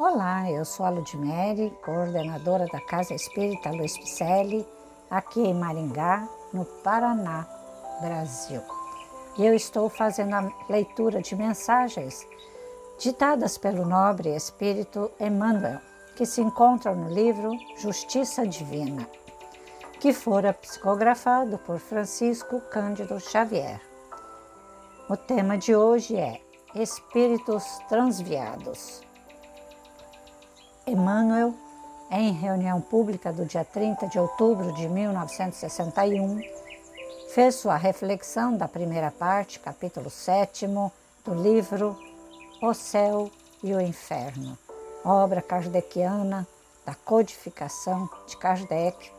Olá, eu sou a Ludmere, coordenadora da Casa Espírita Luiz Picelli, aqui em Maringá, no Paraná, Brasil. E eu estou fazendo a leitura de mensagens ditadas pelo nobre espírito Emmanuel, que se encontram no livro Justiça Divina, que fora psicografado por Francisco Cândido Xavier. O tema de hoje é Espíritos Transviados. Emmanuel, em reunião pública do dia 30 de outubro de 1961, fez sua reflexão da primeira parte, capítulo 7 do livro O Céu e o Inferno, obra kardeciana da codificação de Kardec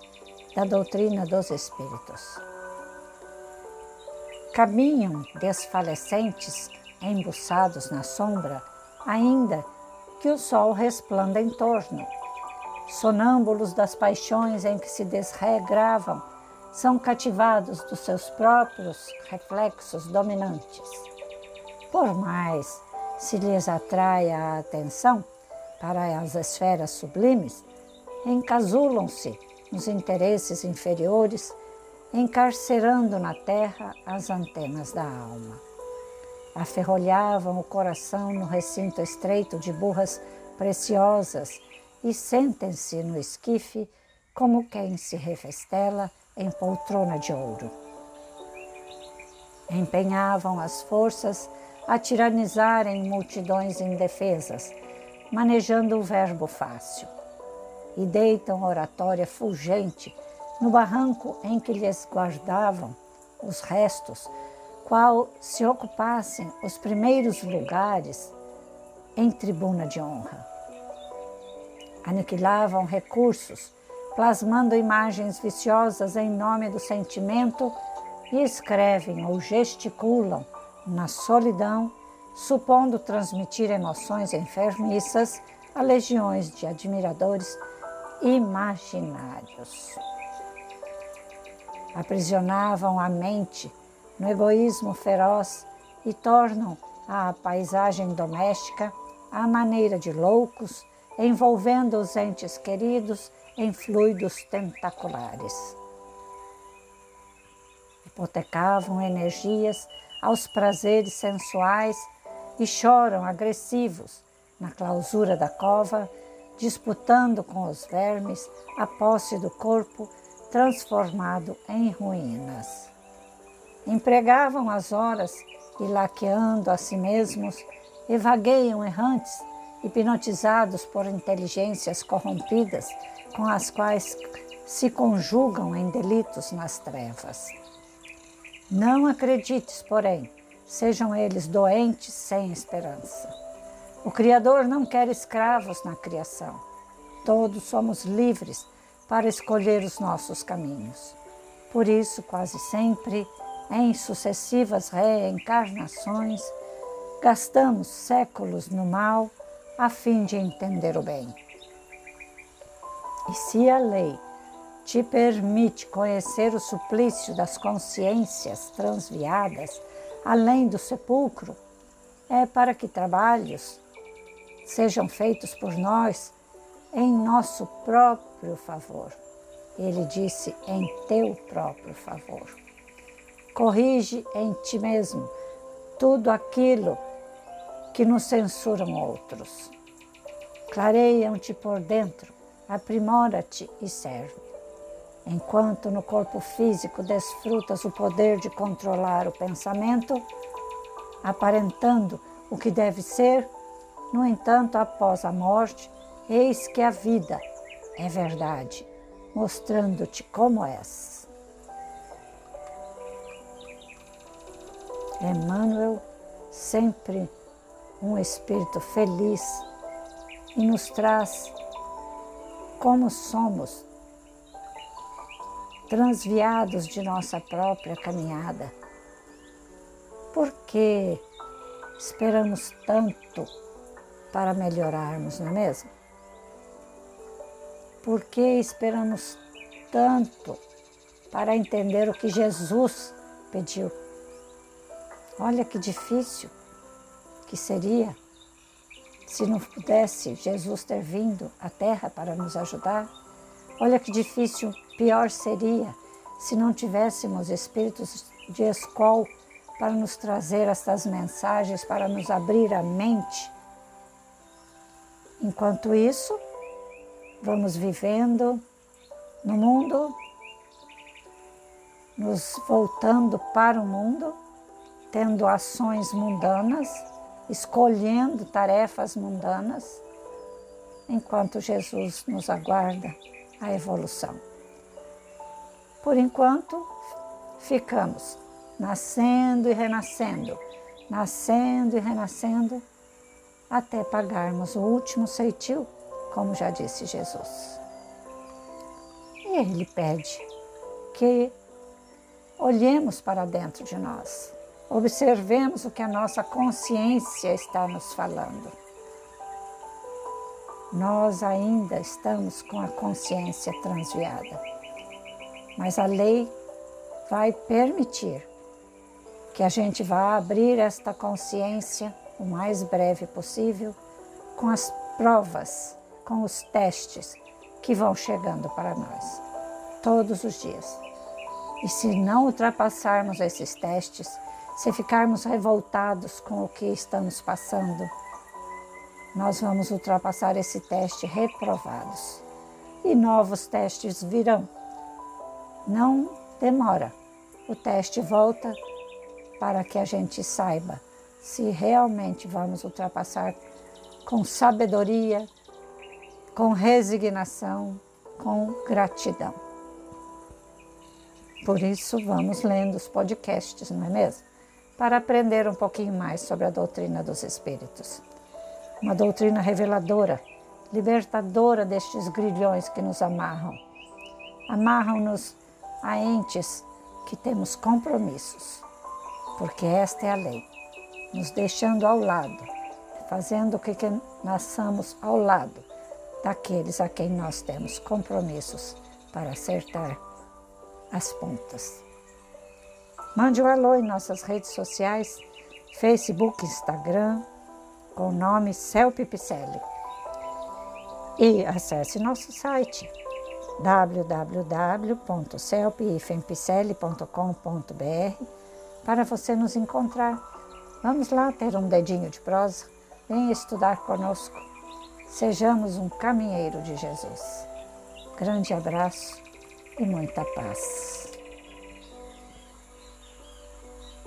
da doutrina dos Espíritos. Caminham desfalecentes, embuçados na sombra, ainda que o sol resplanda em torno. Sonâmbulos das paixões em que se desregravam, são cativados dos seus próprios reflexos dominantes. Por mais se lhes atrai a atenção para as esferas sublimes, encasulam-se nos interesses inferiores, encarcerando na terra as antenas da alma aferrolhavam o coração no recinto estreito de burras preciosas e sentem-se no esquife como quem se refestela em poltrona de ouro. Empenhavam as forças a tiranizarem multidões indefesas, manejando o verbo fácil, e deitam oratória fulgente no barranco em que lhes guardavam os restos qual se ocupassem os primeiros lugares em tribuna de honra. Aniquilavam recursos, plasmando imagens viciosas em nome do sentimento e escrevem ou gesticulam na solidão, supondo transmitir emoções enfermiças a legiões de admiradores imaginários. Aprisionavam a mente no egoísmo feroz e tornam a paisagem doméstica à maneira de loucos, envolvendo os entes queridos em fluidos tentaculares. Hipotecavam energias aos prazeres sensuais e choram agressivos na clausura da cova, disputando com os vermes a posse do corpo transformado em ruínas empregavam as horas e laqueando a si mesmos, e vagueiam errantes, hipnotizados por inteligências corrompidas com as quais se conjugam em delitos nas trevas. Não acredites, porém, sejam eles doentes sem esperança. O Criador não quer escravos na criação. Todos somos livres para escolher os nossos caminhos. Por isso, quase sempre, em sucessivas reencarnações, gastamos séculos no mal a fim de entender o bem. E se a lei te permite conhecer o suplício das consciências transviadas além do sepulcro, é para que trabalhos sejam feitos por nós em nosso próprio favor. Ele disse: em teu próprio favor. Corrige em ti mesmo tudo aquilo que nos censuram outros. Clareiam-te por dentro, aprimora-te e serve. Enquanto no corpo físico desfrutas o poder de controlar o pensamento, aparentando o que deve ser, no entanto, após a morte, eis que a vida é verdade, mostrando-te como és. Emmanuel, sempre um espírito feliz e nos traz como somos transviados de nossa própria caminhada. Por que esperamos tanto para melhorarmos, não é mesmo? Por que esperamos tanto para entender o que Jesus pediu? Olha que difícil que seria se não pudesse Jesus ter vindo à Terra para nos ajudar? Olha que difícil, pior seria se não tivéssemos espíritos de escola para nos trazer estas mensagens, para nos abrir a mente. Enquanto isso, vamos vivendo no mundo, nos voltando para o mundo, tendo ações mundanas escolhendo tarefas mundanas, enquanto Jesus nos aguarda a evolução. Por enquanto, ficamos nascendo e renascendo, nascendo e renascendo, até pagarmos o último ceitil, como já disse Jesus. E ele pede que olhemos para dentro de nós, Observemos o que a nossa consciência está nos falando. Nós ainda estamos com a consciência transviada, mas a lei vai permitir que a gente vá abrir esta consciência o mais breve possível com as provas, com os testes que vão chegando para nós todos os dias. E se não ultrapassarmos esses testes, se ficarmos revoltados com o que estamos passando, nós vamos ultrapassar esse teste reprovados e novos testes virão. Não demora, o teste volta para que a gente saiba se realmente vamos ultrapassar com sabedoria, com resignação, com gratidão. Por isso, vamos lendo os podcasts, não é mesmo? Para aprender um pouquinho mais sobre a doutrina dos Espíritos. Uma doutrina reveladora, libertadora destes grilhões que nos amarram. Amarram-nos a entes que temos compromissos, porque esta é a lei, nos deixando ao lado, fazendo com que nasçamos ao lado daqueles a quem nós temos compromissos para acertar as pontas. Mande um alô em nossas redes sociais, Facebook, Instagram, com o nome Celpe Picelli. E acesse nosso site www.celpifempicelli.com.br para você nos encontrar. Vamos lá ter um dedinho de prosa. Venha estudar conosco. Sejamos um caminheiro de Jesus. Grande abraço e muita paz.